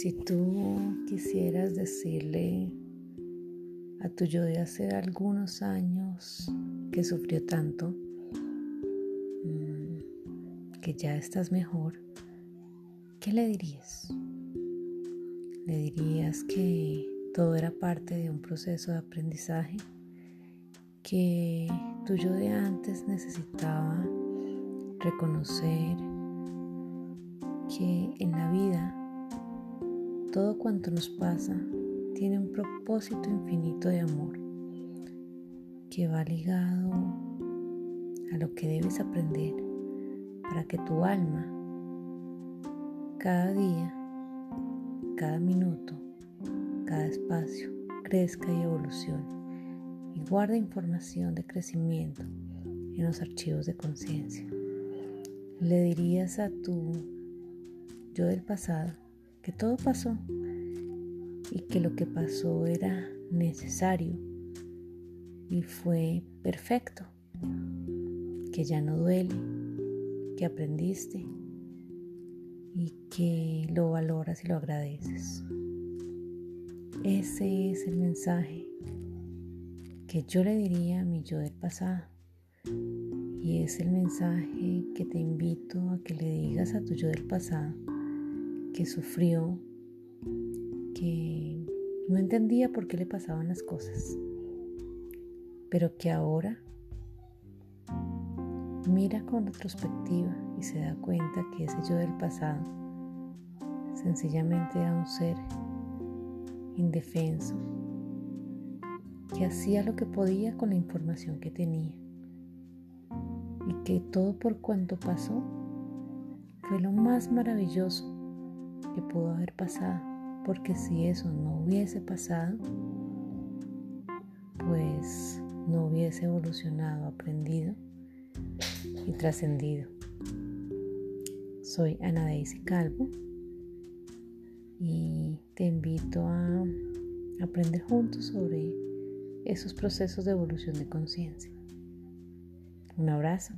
Si tú quisieras decirle a tu yo de hace algunos años que sufrió tanto, mm, que ya estás mejor, ¿qué le dirías? ¿Le dirías que todo era parte de un proceso de aprendizaje? ¿Que tu yo de antes necesitaba reconocer que en la vida todo cuanto nos pasa tiene un propósito infinito de amor que va ligado a lo que debes aprender para que tu alma cada día, cada minuto, cada espacio crezca y evolucione y guarde información de crecimiento en los archivos de conciencia. Le dirías a tu yo del pasado que todo pasó y que lo que pasó era necesario y fue perfecto, que ya no duele, que aprendiste y que lo valoras y lo agradeces. Ese es el mensaje que yo le diría a mi yo del pasado. Y es el mensaje que te invito a que le digas a tu yo del pasado que sufrió, que no entendía por qué le pasaban las cosas, pero que ahora mira con retrospectiva y se da cuenta que ese yo del pasado sencillamente era un ser indefenso que hacía lo que podía con la información que tenía y que todo por cuanto pasó fue lo más maravilloso que pudo haber pasado, porque si eso no hubiese pasado, pues no hubiese evolucionado, aprendido y trascendido. Soy Ana Daisy Calvo y te invito a aprender juntos sobre esos procesos de evolución de conciencia. Un abrazo.